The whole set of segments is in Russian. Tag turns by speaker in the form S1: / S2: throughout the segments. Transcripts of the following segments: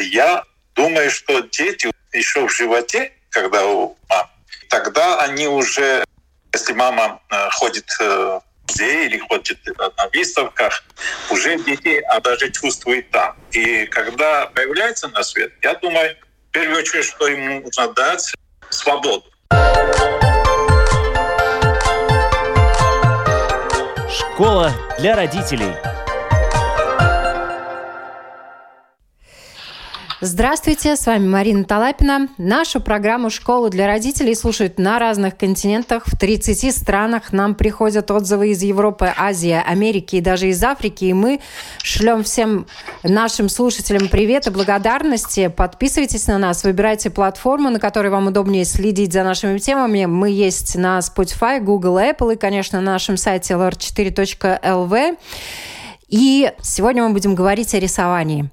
S1: Я думаю, что дети еще в животе, когда у мамы, тогда они уже, если мама э, ходит э, в музей или ходит на выставках, уже детей а даже чувствует там. И когда появляется на свет, я думаю, в первую очередь, что ему нужно дать свободу.
S2: Школа для родителей.
S3: Здравствуйте, с вами Марина Талапина. Нашу программу «Школу для родителей» слушают на разных континентах. В 30 странах нам приходят отзывы из Европы, Азии, Америки и даже из Африки. И мы шлем всем нашим слушателям привет и благодарности. Подписывайтесь на нас, выбирайте платформу, на которой вам удобнее следить за нашими темами. Мы есть на Spotify, Google, Apple и, конечно, на нашем сайте lr4.lv. И сегодня мы будем говорить о рисовании.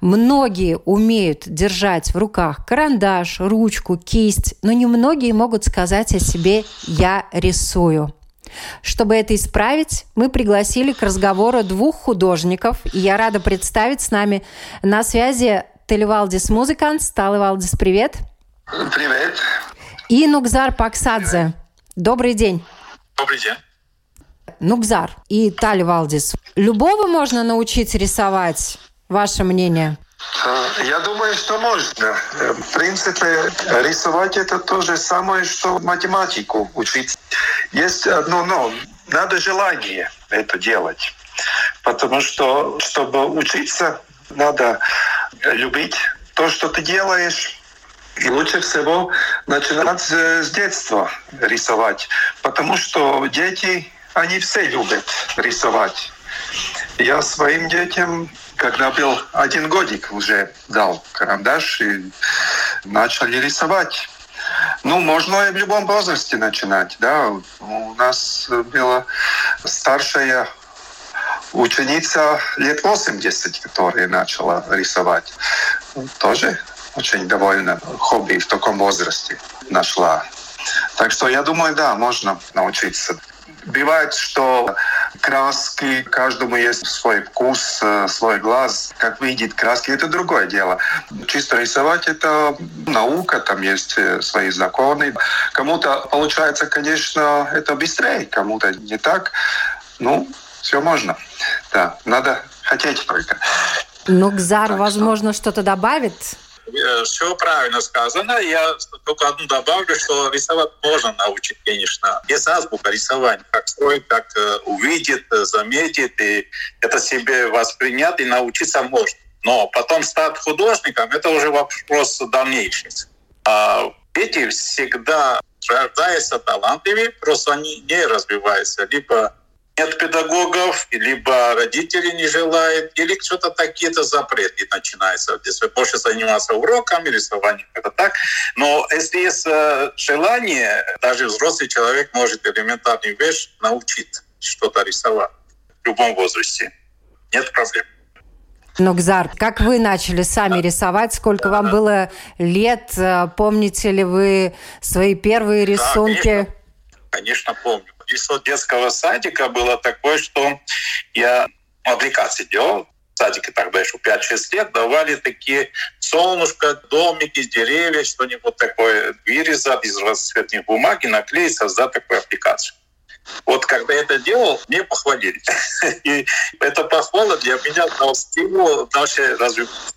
S3: Многие умеют держать в руках карандаш, ручку, кисть, но немногие могут сказать о себе «я рисую». Чтобы это исправить, мы пригласили к разговору двух художников, и я рада представить с нами на связи Телевалдис Музыкант. Талевалдис, привет.
S4: Привет.
S3: И Нукзар Паксадзе. Добрый день.
S4: Добрый день.
S3: Нукзар и Тали Валдис. Любого можно научить рисовать? Ваше мнение?
S4: Я думаю, что можно. В принципе, рисовать это то же самое, что математику учить. Есть одно но. Надо желание это делать. Потому что, чтобы учиться, надо любить то, что ты делаешь. И лучше всего начинать с детства рисовать. Потому что дети они все любят рисовать. Я своим детям, когда был один годик, уже дал карандаш и начали рисовать. Ну, можно и в любом возрасте начинать, да. У нас была старшая ученица лет 80, которая начала рисовать. Тоже очень довольна хобби в таком возрасте нашла. Так что я думаю, да, можно научиться. Бывает, что краски, каждому есть свой вкус, э, свой глаз. Как видит краски, это другое дело. Чисто рисовать — это наука, там есть э, свои законы. Кому-то получается, конечно, это быстрее, кому-то не так. Ну, все можно. Да, надо хотеть только.
S3: Ну, Гзар, возможно, что-то добавит?
S1: Э, все правильно сказано. Я только одну добавлю, что рисовать можно научить, конечно. Без азбука рисования, как строить, как э, увидит, э, заметит, и это себе воспринять и научиться можно. Но потом стать художником — это уже вопрос дальнейший. А дети всегда рождаются талантливыми, просто они не развиваются. Либо нет педагогов, либо родители не желают, или что-то такие-то запреты начинаются. Если больше заниматься уроками, рисованием, это так. Но если есть э, желание, даже взрослый человек может элементарную вещь научить что-то рисовать в любом возрасте. Нет проблем.
S3: Нокзар, как вы начали сами рисовать? Сколько вам было лет? Э, помните ли вы свои первые рисунки? Да,
S1: конечно, конечно помню число детского садика было такое, что я аппликации делал, садике тогда еще 5-6 лет, давали такие солнышко, домики, деревья, что-нибудь такое вырезать из разцветной бумаги, наклеить, создать такую аппликацию. Вот когда я это делал, мне похвалили. И это похвала для меня дал стимул дальше развиваться.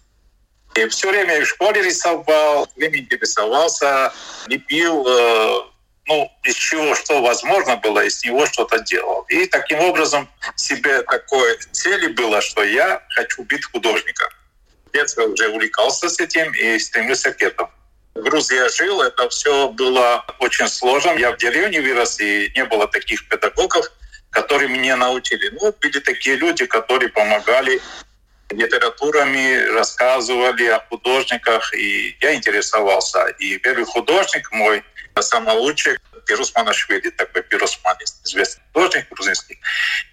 S1: И все время в школе рисовал, время интересовался, лепил, э, ну, из чего что возможно было, из него что-то делал. И таким образом себе такой цели было, что я хочу быть художником. Я уже увлекался с этим и стремился к этому. В Грузии я жил, это все было очень сложно. Я в деревне вырос, и не было таких педагогов, которые меня научили. Ну, были такие люди, которые помогали литературами, рассказывали о художниках, и я интересовался. И первый художник мой, самый лучший, Пирус Манашвили, такой Пирус Манис, известный художник грузинский.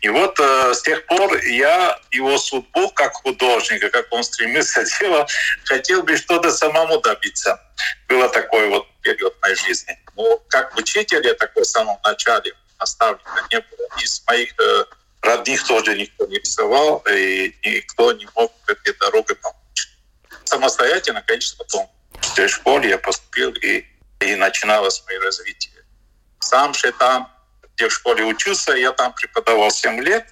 S1: И вот э, с тех пор я его судьбу как художника, как он стремился делать, хотел бы что-то самому добиться. Было такой вот период моей жизни. Но как учитель я такой в самом начале наставника не было. Из моих э, родных тоже никто не рисовал, и никто не мог этой дорогой помочь. самостоятельно, конечно, потом в школе я поступил и, и начиналось мое развитие. Сам же там, где в школе учился, я там преподавал 7 лет.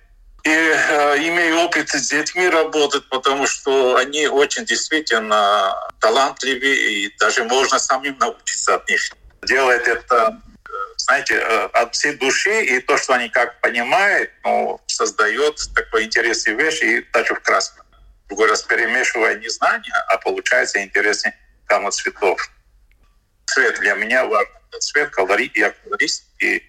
S1: И э, имею опыт с детьми работать, потому что они очень действительно талантливые, и даже можно самим научиться от них. Делает это знаете, э, от всей души, и то, что они как понимают, ну, создает такой интересный вещь, и даже в красном. Другой раз перемешивая не знания, а получается интересный гамма цветов. Цвет для меня важен. Цвет, колорит, я колорист, и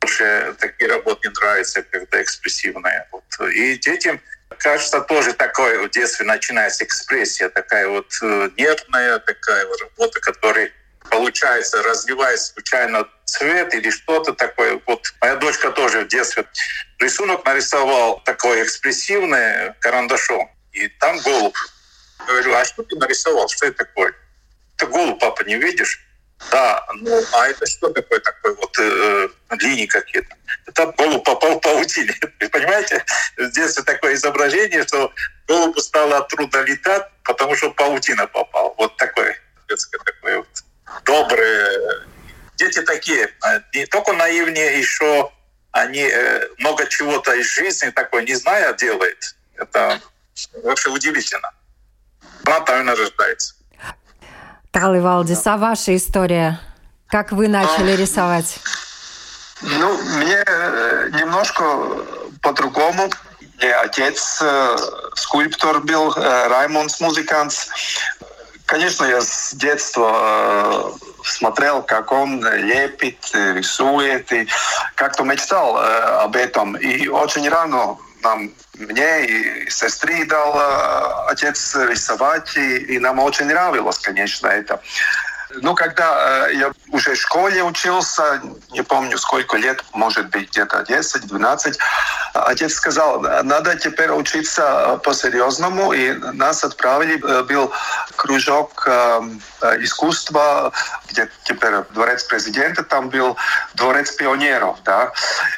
S1: больше такие работы не нравятся, когда экспрессивные. Вот. И детям кажется тоже такое в детстве начинается экспрессия, такая вот э, нервная такая вот работа, которая получается, разливает случайно цвет или что-то такое. Вот моя дочка тоже в детстве рисунок нарисовал такой экспрессивный карандашом. И там голубь. Говорю, а что ты нарисовал? Что это такое? Это голубь, папа, не видишь? Да, ну а это что такое такое вот э, линии какие-то? Это голубь попал паутине. Понимаете? В детстве такое изображение, что голубу стало трудно летать, потому что паутина попал. Вот такое детское такое вот добрые. Дети такие, а, не только наивнее, еще они э, много чего-то из жизни такой не зная делает. Это вообще удивительно. Она и рождается.
S3: Талы Валдис, а ваша история? Как вы начали рисовать?
S4: Ну, мне э, немножко по-другому. Мне отец э, скульптор был, Раймонд музыкант. Конечно, я с детства смотрел, как он лепит, рисует, и как-то мечтал об этом. И очень рано нам, мне и сестре дал отец рисовать, и, и нам очень нравилось, конечно, это. Ну, когда э, я уже в школе учился, не помню сколько лет, может быть где-то 10-12, отец сказал, надо теперь учиться по-серьезному, и нас отправили, э, был кружок э, искусства, где теперь дворец президента, там был дворец пионеров, да,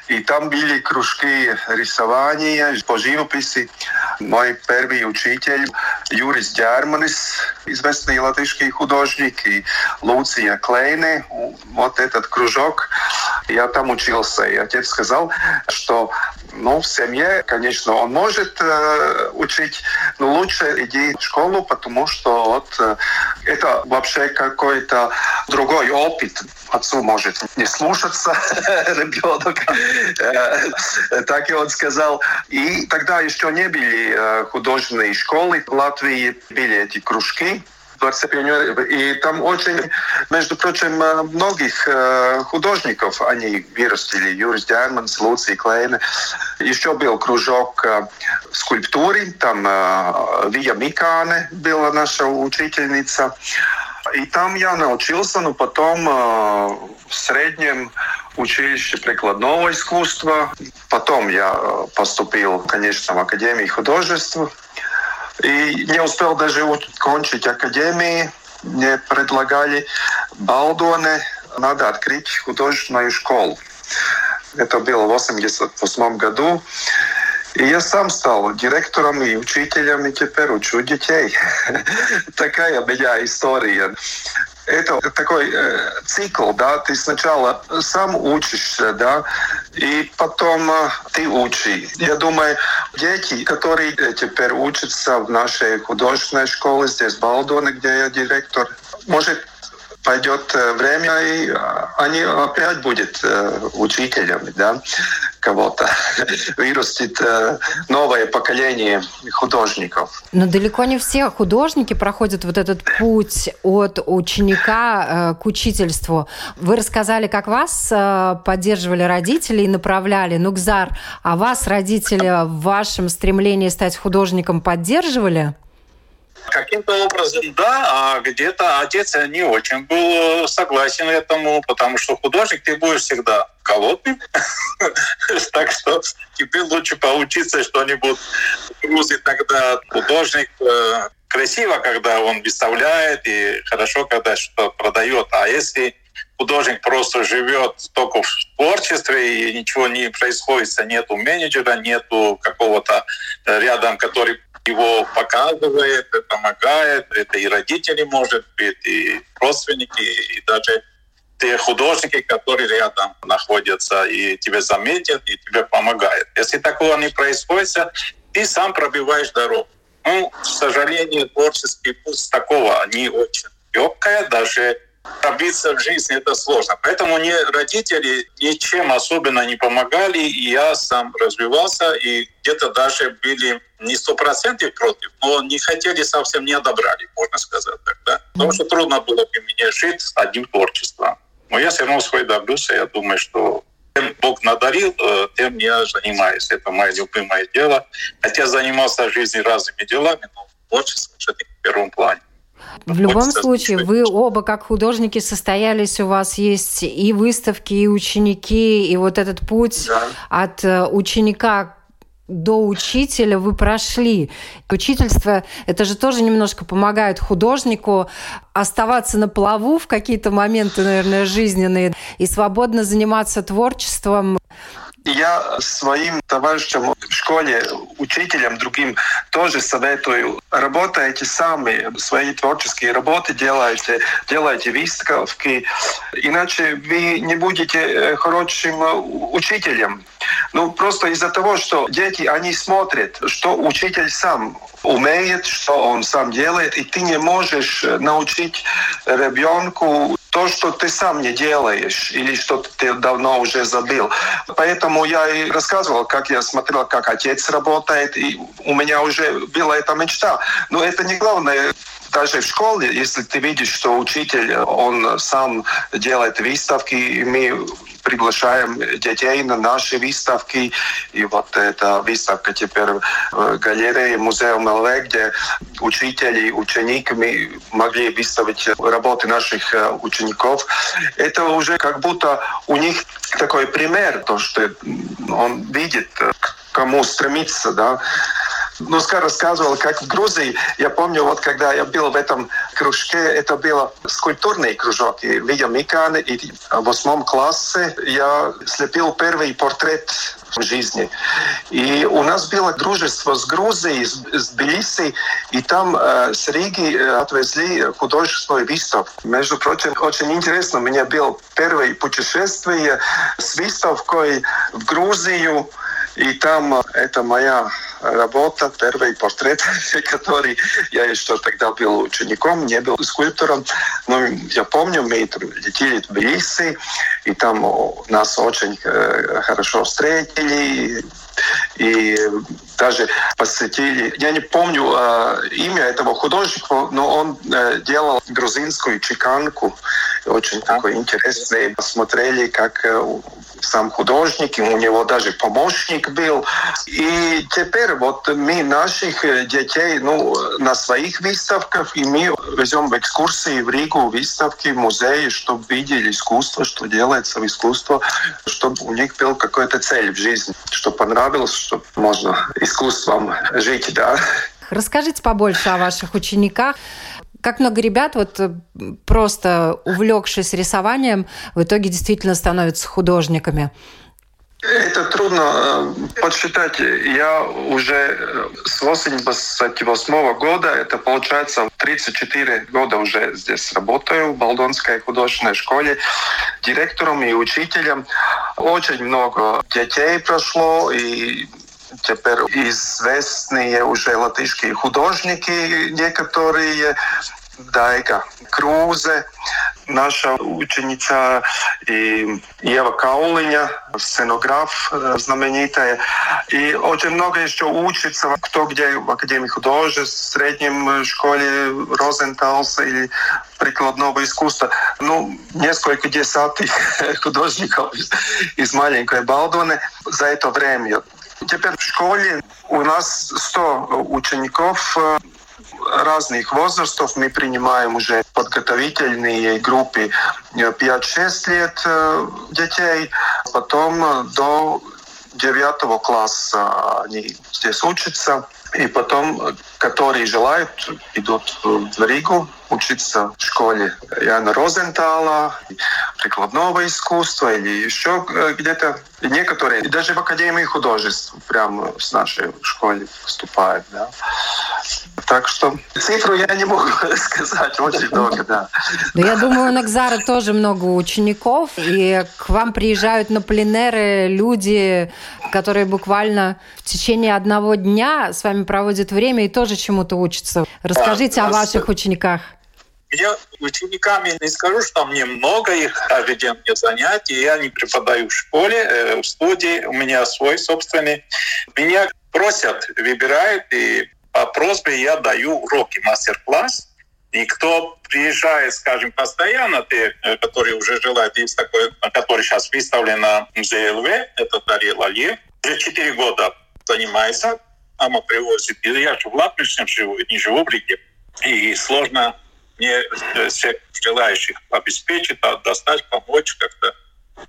S4: и там были кружки рисования по живописи. Мой первый учитель Юрис Дярманис, известный латышский художник, и Луция Клейне, вот этот кружок, я там учился. И отец сказал, что ну, в семье, конечно, он может э, учить, но лучше иди в школу, потому что вот э, это вообще какой-то другой опыт. Отцу может не слушаться ребенок. Э, так и он сказал. И тогда еще не были э, художественные школы. В Латвии были эти кружки и там очень, между прочим, многих художников они вырастили. Юрис Дерманс, Луций Клейна. Еще был кружок скульптуры. Там Вия Микане была наша учительница. И там я научился, но потом в среднем училище прикладного искусства. Потом я поступил, конечно, в Академию художеств и не успел даже кончить академии. Мне предлагали Балдоне, надо открыть художественную школу. Это было в 1988 году. И я сам стал директором и учителем, и теперь учу детей. Такая у меня история это такой э, цикл, да, ты сначала сам учишься, да, и потом э, ты учи. Я думаю, дети, которые теперь учатся в нашей художественной школе здесь, в Балдоне, где я директор, может, пойдет э, время, и а, они опять будут э, учителями, да, кого-то. Вырастет э, новое поколение художников.
S3: Но далеко не все художники проходят вот этот путь от ученика к учительству. Вы рассказали, как вас поддерживали родители и направляли. Нукзар, а вас родители в вашем стремлении стать художником поддерживали?
S1: Каким-то образом, да, а где-то отец не очень был согласен этому, потому что художник ты будешь всегда голодным. так что тебе лучше поучиться что-нибудь грузить тогда художник э, красиво, когда он выставляет, и хорошо, когда что продает. А если художник просто живет только в творчестве, и ничего не происходит, нету менеджера, нету какого-то рядом, который его показывает, помогает. Это и родители, может быть, и родственники, и даже те художники, которые рядом находятся и тебя заметят, и тебе помогают. Если такого не происходит, ты сам пробиваешь дорогу. Ну, к сожалению, творческий путь такого не очень легкая, даже пробиться в жизни это сложно. Поэтому мне родители ничем особенно не помогали, и я сам развивался, и где-то даже были не сто процентов против, но не хотели совсем, не одобрали, можно сказать так, да. Потому что трудно было бы мне жить одним творчеством. Но я все равно свой добился, я думаю, что тем Бог надарил, э, тем я занимаюсь. Это мое любимое дело. Хотя занимался в жизни разными делами, но творчество все-таки в первом плане.
S3: В любом случае, вы оба как художники состоялись, у вас есть и выставки, и ученики, и вот этот путь да. от э, ученика до учителя вы прошли. Учительство, это же тоже немножко помогает художнику оставаться на плаву в какие-то моменты, наверное, жизненные и свободно заниматься творчеством.
S4: Я своим товарищам в школе, учителям, другим тоже советую. Работайте сами, свои творческие работы делайте, делайте выставки, иначе вы не будете э, хорошим э, учителем. Ну, просто из-за того, что дети, они смотрят, что учитель сам умеет, что он сам делает, и ты не можешь научить ребенку то, что ты сам не делаешь или что ты давно уже забыл. Поэтому я и рассказывал, как я смотрел, как отец работает, и у меня уже была эта мечта. Но это не главное даже в школе, если ты видишь, что учитель, он сам делает выставки, и мы приглашаем детей на наши выставки. И вот эта выставка теперь в галерее музея МЛВ, где учители, учениками могли выставить работы наших э, учеников. Это уже как будто у них такой пример, то, что он видит, к кому стремиться, да. Нуска рассказывал, как в Грузии, я помню, вот когда я был в этом кружке, это был скульптурный кружок, и видел Миканы, и в восьмом классе я слепил первый портрет жизни. И у нас было дружество с Грузией, с, с Тбилиси, и там э, с Риги э, отвезли художественную выставку. Между прочим, очень интересно, у меня было первое путешествие с выставкой в Грузию, и там э, это моя работа, первый портрет, который я еще тогда был учеником, не был скульптором. Но я помню, мы летели в Тбилиси, и там нас очень э, хорошо встретили, и даже посетили. Я не помню э, имя этого художника, но он э, делал грузинскую чеканку, очень такой интересный. Посмотрели, как э, сам художник, у него даже помощник был. И теперь вот мы наших э, детей ну, на своих выставках, и мы везем в экскурсии в Ригу, выставки, музеи, чтобы видели искусство, что делается в искусстве, чтобы у них был какой-то цель в жизни, чтобы понравилось, чтобы можно искусством жить, да.
S3: Расскажите побольше о ваших учениках. Как много ребят, вот э, просто увлекшись рисованием, в итоге действительно становятся художниками?
S4: Это трудно э, подсчитать. Я уже э, с 88 года, это получается 34 года уже здесь работаю в Балдонской художественной школе директором и учителем. Очень много детей прошло, и теперь известные уже латышские художники некоторые, Дайга Крузе, наша ученица и Ева Каулиня, сценограф знаменитая. И очень много еще учится, кто где в Академии художеств, в среднем школе Розенталса или прикладного искусства. Ну, несколько десятых художников из маленькой Балдоны за это время. Теперь в школе у нас 100 учеников э, разных возрастов. Мы принимаем уже подготовительные группы 5-6 лет э, детей, потом до девятого класса они здесь учатся. И потом, которые желают, идут в Ригу учиться в школе Яна Розентала, прикладного искусства или еще где-то. И некоторые, и даже в Академии художеств прямо с нашей школе поступают. Да. Так что цифру я не могу сказать, очень много, да.
S3: Но я думаю, на Экзара тоже много учеников, и к вам приезжают на пленеры люди, которые буквально в течение одного дня с вами проводят время и тоже чему-то учатся. Расскажите да, о ваших учениках.
S1: Я учениками не скажу, что мне много их, каждый день мне занятия. Я не преподаю в школе, э, в студии, у меня свой собственный. Меня просят, выбирают, и по просьбе я даю уроки, мастер-класс. И кто приезжает, скажем, постоянно, те, э, которые уже желают, есть такой, который сейчас выставлен на музее ЛВ, это Дарья Лалье, уже 4 года занимается, мама привозит. И я же в Латвии живу, не живу в Риге. И сложно мне э, всех желающих обеспечить, достать, помочь как-то.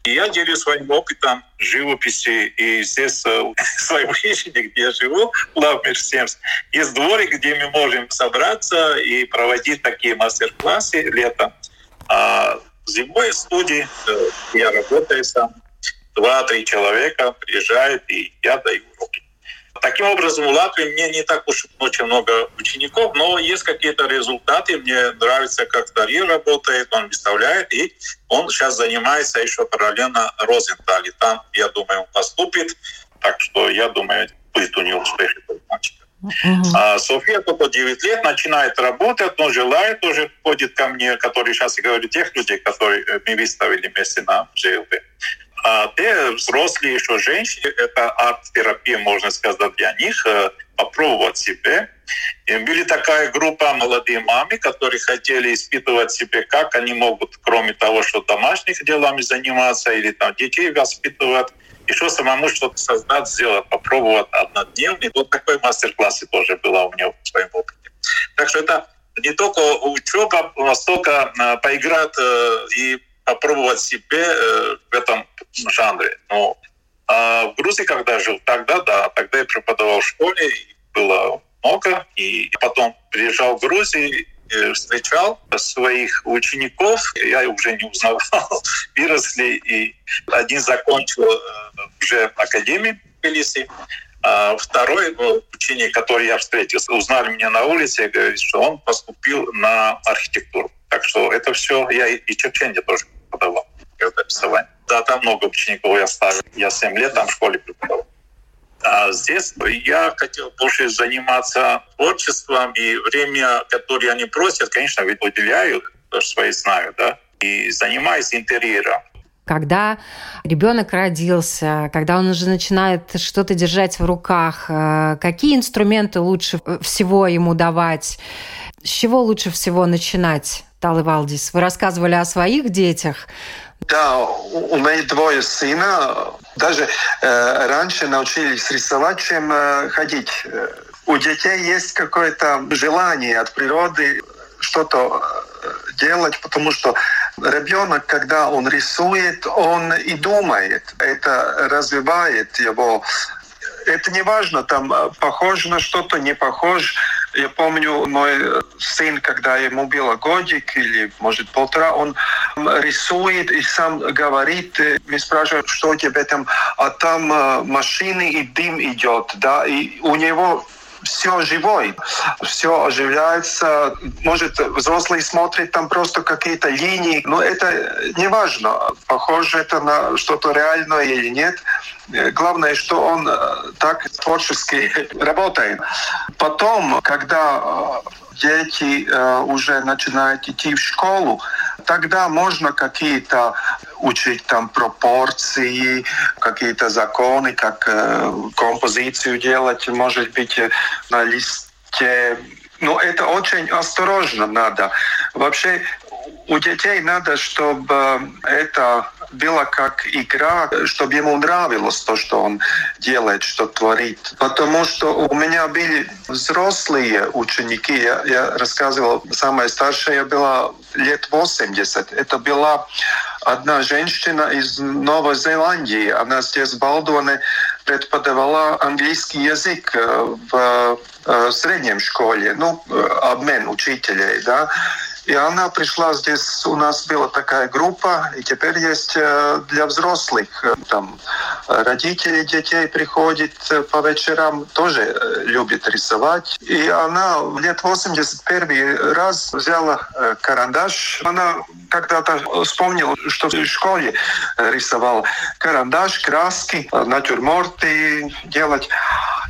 S1: И я делюсь своим опытом живописи. И здесь, в своем хижине, где я живу, Лавмир 70, есть дворик, где мы можем собраться и проводить такие мастер-классы летом. А зимой в студии э, я работаю сам. Два-три человека приезжают, и я даю уроки. Таким образом, в Латвии мне не так уж очень много учеников, но есть какие-то результаты. Мне нравится, как Дарья работает, он выставляет, и он сейчас занимается еще параллельно Розентале. Там, я думаю, он поступит, так что я думаю, будет у него успех Uh-huh. А София только 9 лет начинает работать, но желает уже ходит ко мне, который сейчас я говорю, тех людей, которые мы выставили вместе на ЖЛБ. А те взрослые еще женщины, это арт-терапия, можно сказать, для них, э, попробовать себе. И были такая группа молодые мамы, которые хотели испытывать себе, как они могут, кроме того, что домашних делами заниматься или там детей воспитывать, еще самому что-то создать, сделать, попробовать однодневный. Вот такой мастер-класс тоже была у меня в своем опыте. Так что это не только учеба, а столько э, поиграть э, и попробовать себе э, в этом жанре. Но а в Грузии, когда жил, тогда да, тогда я преподавал в школе, было много, и потом приезжал в Грузию, встречал своих учеников, я уже не узнавал, выросли, и один закончил э, уже академию в Тбилиси, а второй ну, ученик, который я встретил, узнали меня на улице, говорит, что он поступил на архитектуру. Так что это все я и Чеченде тоже преподавал рисование. Да, там много учеников я ставил. Я 7 лет там в школе преподавал. А здесь я хотел больше заниматься творчеством, и время, которое они просят, конечно, выделяю, то, что свои знаю, да, и занимаюсь интерьером.
S3: Когда ребенок родился, когда он уже начинает что-то держать в руках, э, какие инструменты лучше всего ему давать? С чего лучше всего начинать? Талы Валдис. Вы рассказывали о своих детях.
S4: Да, у меня двое сына. Даже э, раньше научились рисовать, чем э, ходить. У детей есть какое-то желание от природы что-то э, делать, потому что ребенок, когда он рисует, он и думает. Это развивает его. Это не важно, там э, похож на что-то, не похож я помню, мой сын, когда ему было годик или, может, полтора, он рисует и сам говорит, мы спрашиваем, что тебе там, а там э, машины и дым идет, да, и у него все живой, все оживляется. Может, взрослый смотрит там просто какие-то линии, но это не важно, похоже это на что-то реальное или нет. Главное, что он э, так творчески работает. Потом, когда э, дети э, уже начинают идти в школу, тогда можно какие-то учить там пропорции, какие-то законы, как э, композицию делать, может быть, э, на листе. Но это очень осторожно надо. Вообще у детей надо, чтобы это было как игра, чтобы ему нравилось то, что он делает, что творит. Потому что у меня были взрослые ученики. Я, я рассказывал, самая старшая была лет 80. Это была одна женщина из Новой Зеландии. Она здесь в Балдоне преподавала английский язык в среднем школе, ну, обмен учителей, да, и она пришла здесь, у нас была такая группа, и теперь есть э, для взрослых. Э, там родители детей приходят э, по вечерам, тоже любят рисовать. И она лет 81 раз взяла карандаш. Она когда-то вспомнила, что в школе рисовал карандаш, краски, натюрморты делать.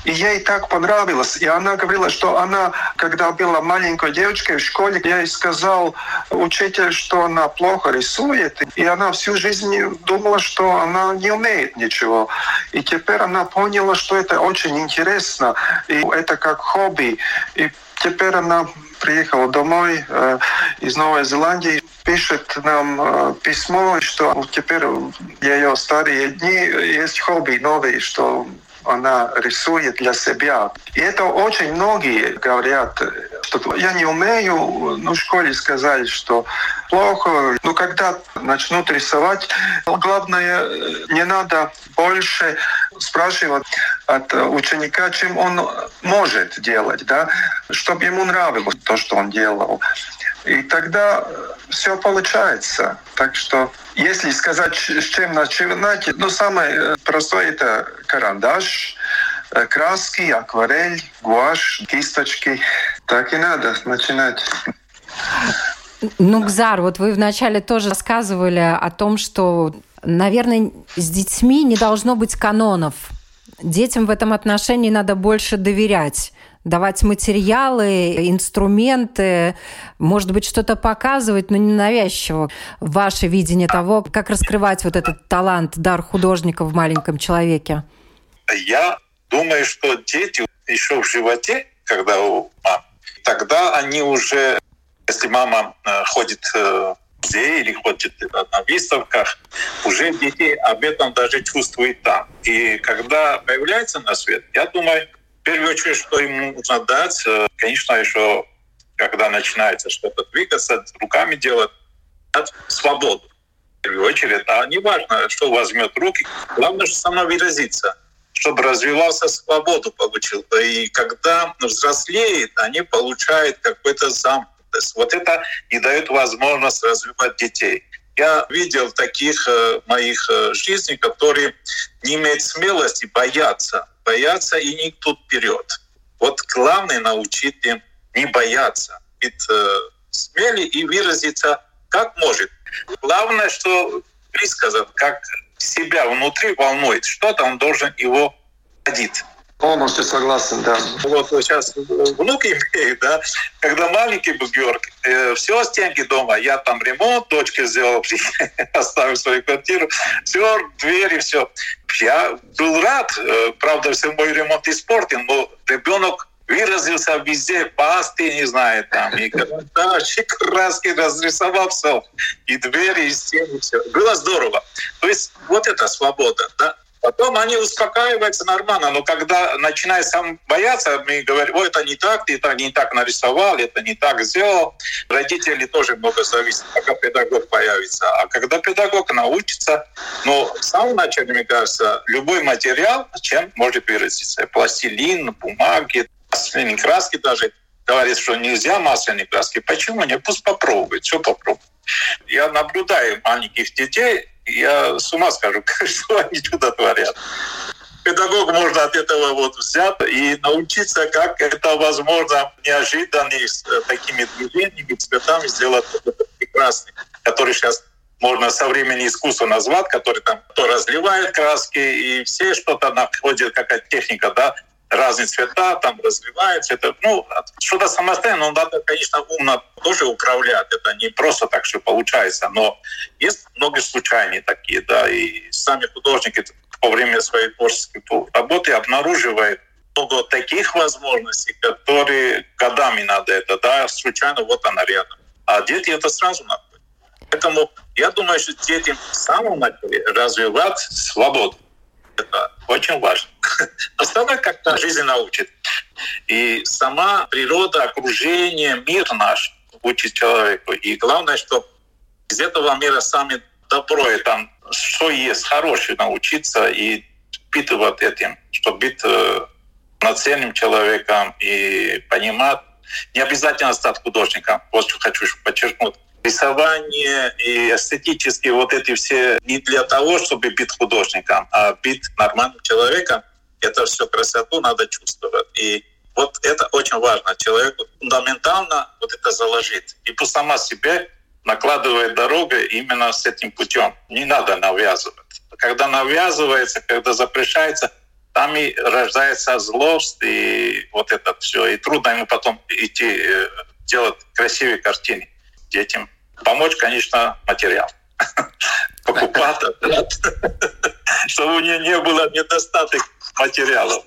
S4: И ей так понравилось. И она говорила, что она, когда была маленькой девочкой в школе, я ей сказал учитель, что она плохо рисует. И она всю жизнь думала, что она не умеет ничего. И теперь она поняла, что это очень интересно. И это как хобби. И теперь она приехала домой э, из Новой Зеландии, пишет нам э, письмо, что теперь ее старые дни есть хобби новые, что она рисует для себя. И это очень многие говорят, что я не умею, ну, в школе сказали, что плохо. Но когда начнут рисовать, главное, не надо больше спрашивать от ученика, чем он может делать, да, чтобы ему нравилось то, что он делал. И тогда все получается. Так что, если сказать, с чем начинать, ну, самое э, простое – это карандаш, э, краски, акварель, гуашь, кисточки. Так и надо начинать.
S3: Ну, Гзар, вот вы вначале тоже рассказывали о том, что, наверное, с детьми не должно быть канонов. Детям в этом отношении надо больше доверять давать материалы, инструменты, может быть, что-то показывать, но не навязчиво. Ваше видение того, как раскрывать вот этот талант, дар художника в маленьком человеке?
S1: Я думаю, что дети еще в животе, когда у мамы, тогда они уже, если мама э, ходит э, в музей или ходит на выставках, уже дети об этом даже чувствуют там. И когда появляется на свет, я думаю, первую очередь, что ему нужно дать, э, конечно, еще когда начинается что-то двигаться, руками делать, дать свободу. В первую очередь, а не важно, что возьмет руки, главное, что самовыразиться, чтобы развивался свободу получил. И когда взрослеет, они получают какой-то замкнутость. Вот это и дает возможность развивать детей. Я видел таких э, моих э, жизней, которые не имеют смелости бояться бояться и не идут вперед. Вот главное научить им не бояться, быть э, смели и выразиться как может. Главное, что высказать, как себя внутри волнует, что-то он должен его родить.
S4: Полностью согласен, да.
S1: Вот сейчас внуки имеют, да, когда маленький был Георг, э, все стенки дома, я там ремонт, дочке сделал, оставил свою квартиру, все, двери, все. Я был рад, э, правда, все мой ремонт испортен, но ребенок выразился везде, пасты, не знаю, там, и вообще краски разрисовал все, и двери, и стены, все. Было здорово. То есть вот эта свобода, да, Потом они успокаиваются нормально, но когда начинают сам бояться, мы говорим, ой, это не так, ты это не так нарисовал, это не так сделал. Родители тоже много зависят, пока педагог появится. А когда педагог научится, ну, в самом начале, мне кажется, любой материал, чем может выразиться. Пластилин, бумаги, краски даже. Говорит, что нельзя масляные краски. Почему? Не пусть попробуют, все попробуют. Я наблюдаю маленьких детей, я с ума скажу, что они туда творят. Педагог можно от этого вот взять и научиться, как это возможно неожиданно с э, такими движениями, цветами сделать прекрасный, который сейчас можно современное искусство назвать, который там то разливает краски, и все что-то находят, какая техника, да, разные цвета, там развивается. Это, ну, что-то самостоятельно, но надо, конечно, умно тоже управлять. Это не просто так все получается, но есть много случайных такие, да, и сами художники во время своей творческой работы обнаруживают много таких возможностей, которые годами надо это, да, случайно вот она рядом. А дети это сразу находят. Поэтому я думаю, что детям в самом начале развивать свободу. Это очень важно. Остальное как-то жизнь научит. И сама природа, окружение, мир наш учит человеку. И главное, что из этого мира сами добро и там, что есть хорошее, научиться и впитывать этим, чтобы быть э, полноценным человеком и понимать, не обязательно стать художником. Вот что хочу подчеркнуть. Рисование и эстетические вот эти все не для того, чтобы быть художником, а быть нормальным человеком. Это все красоту надо чувствовать. И вот это очень важно. Человеку фундаментально вот это заложить. И по сама себе накладывает дорога именно с этим путем. Не надо навязывать. Когда навязывается, когда запрещается, там и рождается злость и вот это все. И трудно ему потом идти э, делать красивые картины детям. Помочь, конечно, материал. Покупать, чтобы у нее не было недостаток материалов,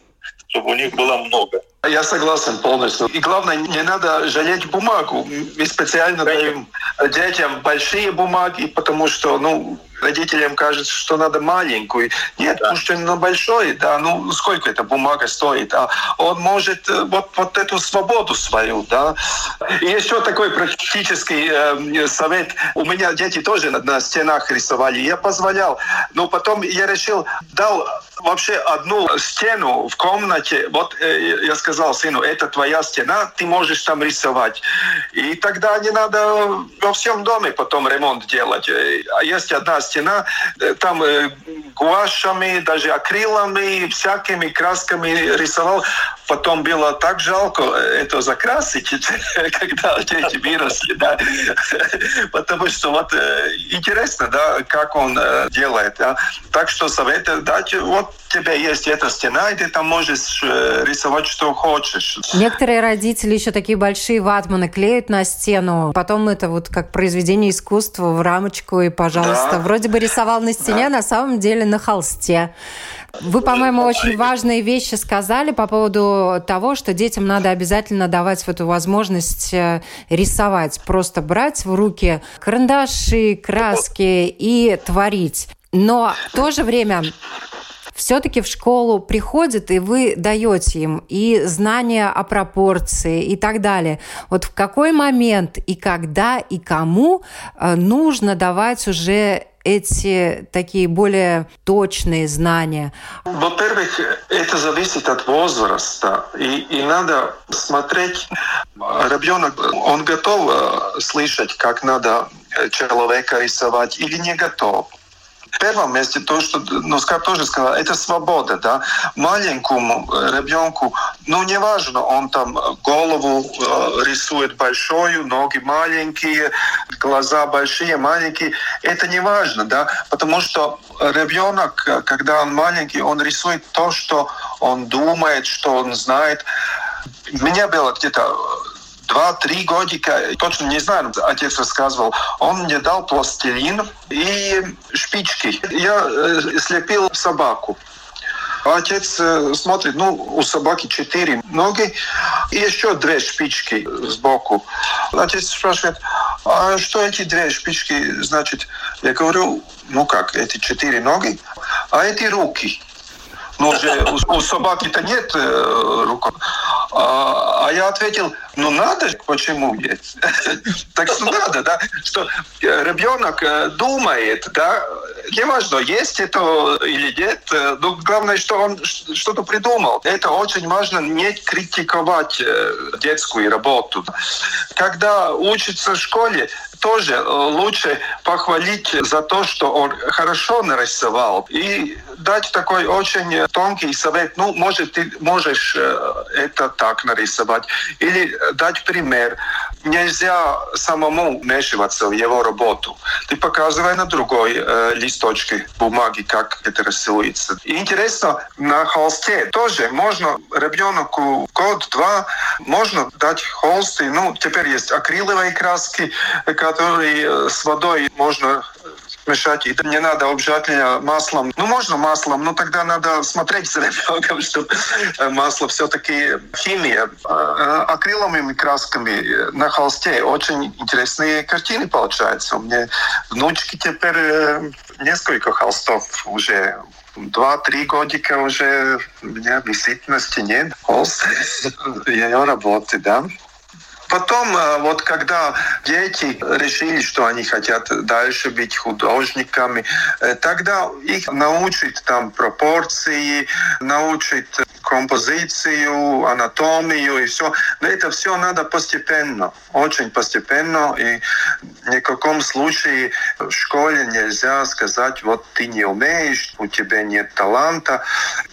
S1: чтобы у них было много.
S4: Я согласен полностью. И главное, не надо жалеть бумагу. Мы специально даем детям большие бумаги, потому что, ну, родителям кажется, что надо маленькую. Нет, да. ну что на большой, да, ну сколько эта бумага стоит? А он может э, вот, вот эту свободу свою, да. И еще такой практический э, совет. У меня дети тоже на, на стенах рисовали. Я позволял, но потом я решил, дал вообще одну стену в комнате. Вот э, я сказал сыну, это твоя стена, ты можешь там рисовать. И тогда не надо во всем доме потом ремонт делать. А есть одна стена, э, там э, гуашами, даже акрилами, всякими красками рисовал. Потом было так жалко это закрасить, когда дети выросли, да. Потому что вот интересно, да, как он делает. Да. Так что советую дать, вот у тебя есть эта стена, и ты там можешь рисовать, что хочешь.
S3: Некоторые родители еще такие большие ватманы клеют на стену, потом это вот как произведение искусства в рамочку, и, пожалуйста, да. вроде бы рисовал на стене, да. на самом деле на холсте. Вы, по-моему, очень важные вещи сказали по поводу того, что детям надо обязательно давать эту возможность э, рисовать. Просто брать в руки карандаши, краски и творить. Но в то же время все-таки в школу приходят, и вы даете им и знания о пропорции и так далее. Вот в какой момент и когда и кому э, нужно давать уже эти такие более точные знания?
S4: Во-первых, это зависит от возраста. И, и надо смотреть, ребенок, он готов э, слышать, как надо человека рисовать или не готов. В первом месте то, что Носкар тоже сказал, это свобода, да. Маленькому ребенку, ну, неважно, он там голову э, рисует большую, ноги маленькие, глаза большие, маленькие, это не важно, да, потому что ребенок, когда он маленький, он рисует то, что он думает, что он знает. У меня было где-то два-три годика, точно не знаю, отец рассказывал, он мне дал пластилин и шпички. Я э, слепил собаку. Отец э, смотрит, ну, у собаки четыре ноги и еще две шпички сбоку. Отец спрашивает, а что эти две шпички значит? Я говорю, ну как, эти четыре ноги, а эти руки. Ну, уже у, у собаки-то нет э, рук. А, а я ответил, ну надо же, почему нет? так что надо, да, что э, ребенок э, думает, да, неважно, есть это или нет, э, но главное, что он что-то придумал. Это очень важно не критиковать детскую работу. Когда учится в школе, тоже лучше похвалить за то, что он хорошо нарисовал и дать такой очень тонкий совет. Ну, может, ты можешь это так нарисовать. Или дать пример. Нельзя самому вмешиваться в его работу. Ты показывай на другой э, листочке бумаги, как это рисуется. И интересно, на холсте тоже можно ребенку год-два можно дать холсты. Ну, теперь есть акриловые краски, которые с водой можно мешать. И не надо обжигать маслом. Ну, можно маслом, но тогда надо смотреть за ребенком, чтобы э, масло все-таки химия. А, акриловыми красками на холсте очень интересные картины получаются. У меня внучки теперь э, несколько холстов уже два-три годика уже у меня висит на стене холст ее работы, да. Потом, э, вот когда дети решили, что они хотят дальше быть художниками, э, тогда их научить там пропорции, научить композицию, анатомию и все. Но это все надо постепенно, очень постепенно. И ни в каком случае в школе нельзя сказать, вот ты не умеешь, у тебя нет таланта.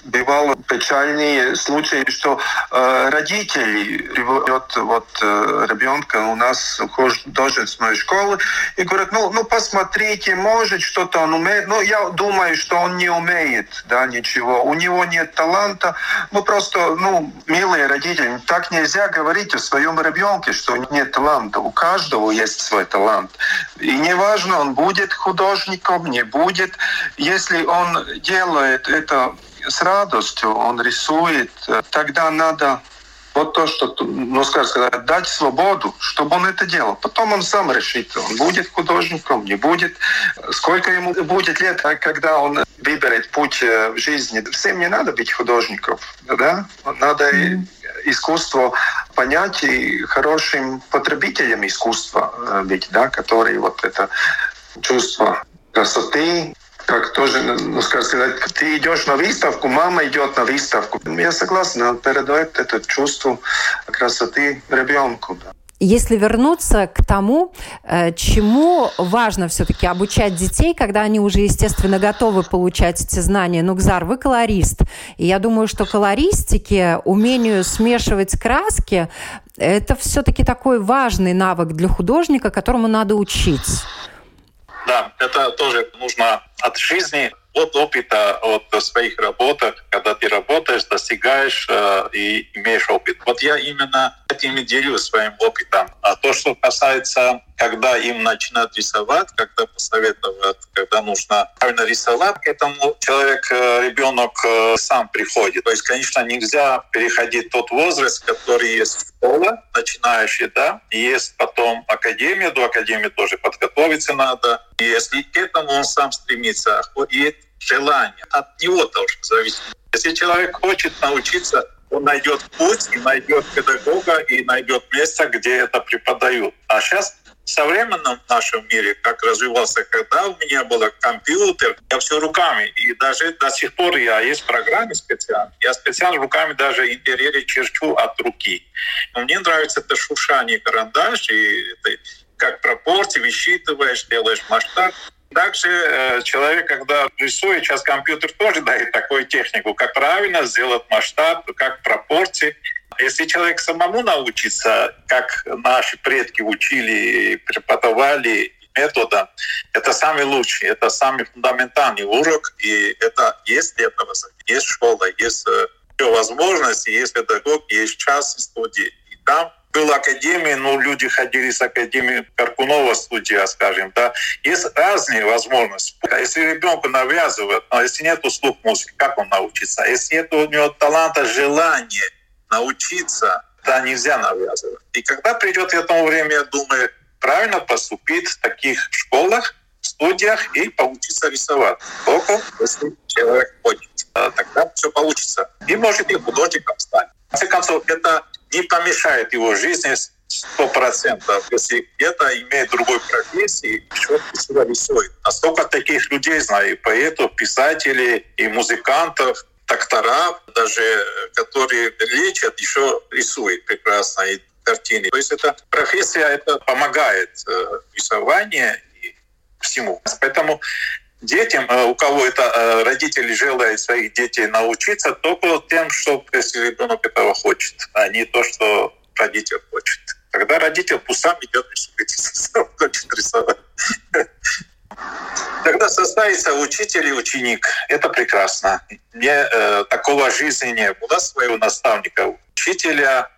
S4: Бывало печальные случаи, что э, родители вот, вот э, ребенка у нас в художественной школы и говорят, ну, ну посмотрите, может что-то он умеет. Но я думаю, что он не умеет, да, ничего. У него нет таланта, ну, просто, ну, милые родители, так нельзя говорить о своем ребенке, что нет таланта. У каждого есть свой талант. И неважно, он будет художником, не будет. Если он делает это с радостью, он рисует, тогда надо вот то, что, ну, скажем сказать, дать свободу, чтобы он это делал. Потом он сам решит, он будет художником, не будет. Сколько ему будет лет, а когда он выберет путь э, в жизни. Всем не надо быть художником, да? Надо искусство понять и хорошим потребителем искусства э, быть, да, который вот это чувство красоты, как тоже, ну, скажем сказать, ты идешь на выставку, мама идет на выставку. Я согласен, она передает это чувство красоты ребенку. Да.
S3: Если вернуться к тому, э, чему важно все-таки обучать детей, когда они уже, естественно, готовы получать эти знания. Ну, Гзар, вы колорист. И я думаю, что колористике, умению смешивать краски, это все-таки такой важный навык для художника, которому надо учить.
S1: Да, это тоже нужно от жизни, от опыта, от своих работах, когда ты работаешь, достигаешь э, и имеешь опыт. Вот я именно этим и делюсь своим опытом. А то, что касается когда им начинают рисовать, когда посоветовать, когда нужно правильно рисовать, к этому человек, э, ребенок э, сам приходит. То есть, конечно, нельзя переходить тот возраст, который есть школа, начинающий, да, есть потом академия, до академии тоже подготовиться надо. И если к этому он сам стремится, и желание, от него должно зависеть. Если человек хочет научиться он найдет путь и найдет педагога и найдет место, где это преподают. А сейчас в современном нашем мире, как развивался, когда у меня был компьютер, я все руками. И даже до сих пор я есть программы специально. Я специально руками даже интерьере черчу от руки. Но мне нравится это шуршание карандаш, и это как пропорции высчитываешь, делаешь масштаб. Также э, человек, когда рисует, сейчас компьютер тоже дает такую технику, как правильно сделать масштаб, как пропорции. Если человек самому научится, как наши предки учили, преподавали методом, это самый лучший, это самый фундаментальный урок, и это есть для этого, есть школа, есть э, все возможности, есть педагог, есть час студии. И там была академия, но люди ходили с академии Каркунова студия, скажем, да. Есть разные возможности. Если ребенку навязывают, но если нет услуг музыки, как он научится? Если нет у него таланта, желания, научиться, да, нельзя навязывать. И когда придет этому время, я думаю, правильно поступить в таких школах, студиях и поучиться рисовать. Только если человек хочет. Тогда все получится. И может и художником стать. В конце концов, это не помешает его жизни сто процентов, если это имеет другой профессии, еще красиво рисует. А столько таких людей знаю, и поэтов, писателей, и музыкантов, доктора, даже которые лечат, еще рисуют прекрасно и картины. То есть эта профессия это помогает э, рисованию и всему. Поэтому детям, э, у кого это э, родители желают своих детей научиться, только тем, что если ребенок этого хочет, а не то, что родитель хочет. Когда родитель пусть сам идет рисовать, хочет рисовать. Когда состоится учитель и ученик, это прекрасно. Мне э, такого жизни не было, своего наставника, учителя,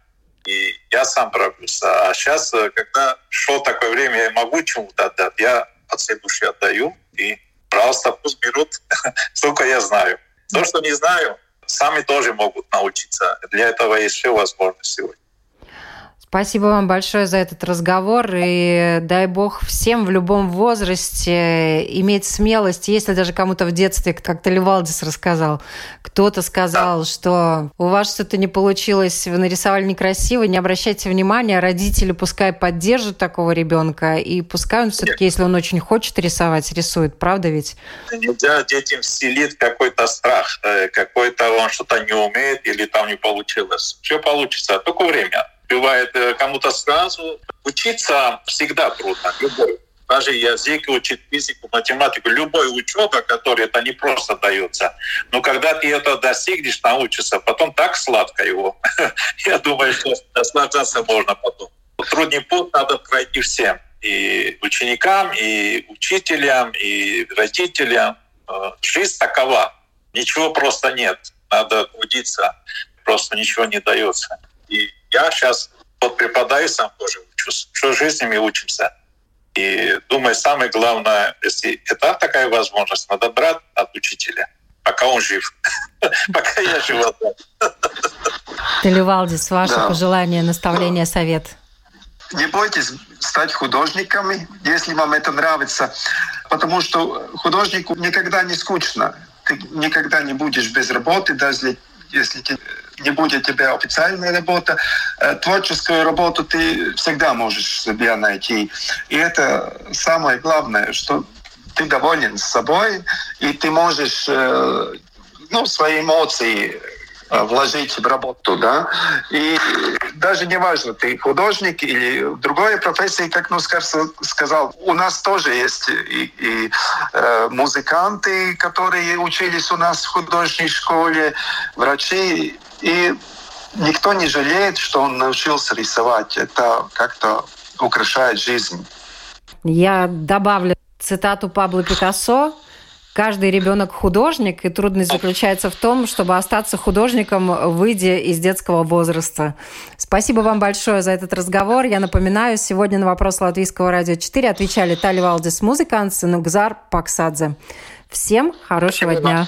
S1: и я сам пробился. А сейчас, э, когда шло такое время, я могу чему-то отдать, я от всей души отдаю, и пожалуйста, пусть берут, сколько я знаю. То, что не знаю, сами тоже могут научиться. Для этого есть все возможности сегодня.
S3: Спасибо вам большое за этот разговор. И дай бог всем в любом возрасте иметь смелость, если даже кому-то в детстве, как-то Левалдис рассказал, кто-то сказал, что у вас что-то не получилось, вы нарисовали некрасиво, не обращайте внимания, родители пускай поддержат такого ребенка, и пускай он все-таки, если он очень хочет рисовать, рисует, правда ведь?
S1: Нельзя детям вселить какой-то страх, э, какой-то он что-то не умеет или там не получилось. Все получится, только время бывает э, кому-то сразу. Учиться всегда трудно, любой. Даже язык учить, физику, математику, любой учеба, который это не просто дается. Но когда ты это достигнешь, научишься, потом так сладко его. Я думаю, что наслаждаться можно потом. Трудный путь надо пройти всем. И ученикам, и учителям, и родителям. Э, жизнь такова. Ничего просто нет. Надо трудиться. Просто ничего не дается. И я сейчас вот преподаю, сам тоже учусь. Всю жизнь мы учимся. И думаю, самое главное, если это такая возможность, надо брать от учителя, пока он жив, пока я жив.
S3: Телевалдис, ваше пожелание, наставление, совет.
S4: Не бойтесь стать художниками, если вам это нравится, потому что художнику никогда не скучно. Ты никогда не будешь без работы, даже если не будет тебя официальная работа, э, творческую работу ты всегда можешь себе найти. И это самое главное, что ты доволен собой, и ты можешь э, ну, свои эмоции Э, вложить в работу, да. И даже не важно, ты художник или другой профессии, как ну сказал, у нас тоже есть и, и музыканты, которые учились у нас в художественной школе, врачи, и никто не жалеет, что он научился рисовать. Это как-то украшает жизнь.
S3: Я добавлю цитату Пабло Пикассо каждый ребенок художник, и трудность заключается в том, чтобы остаться художником, выйдя из детского возраста. Спасибо вам большое за этот разговор. Я напоминаю, сегодня на вопрос Латвийского радио 4 отвечали Тали Валдис Музыканс и Нугзар Паксадзе. Всем хорошего дня.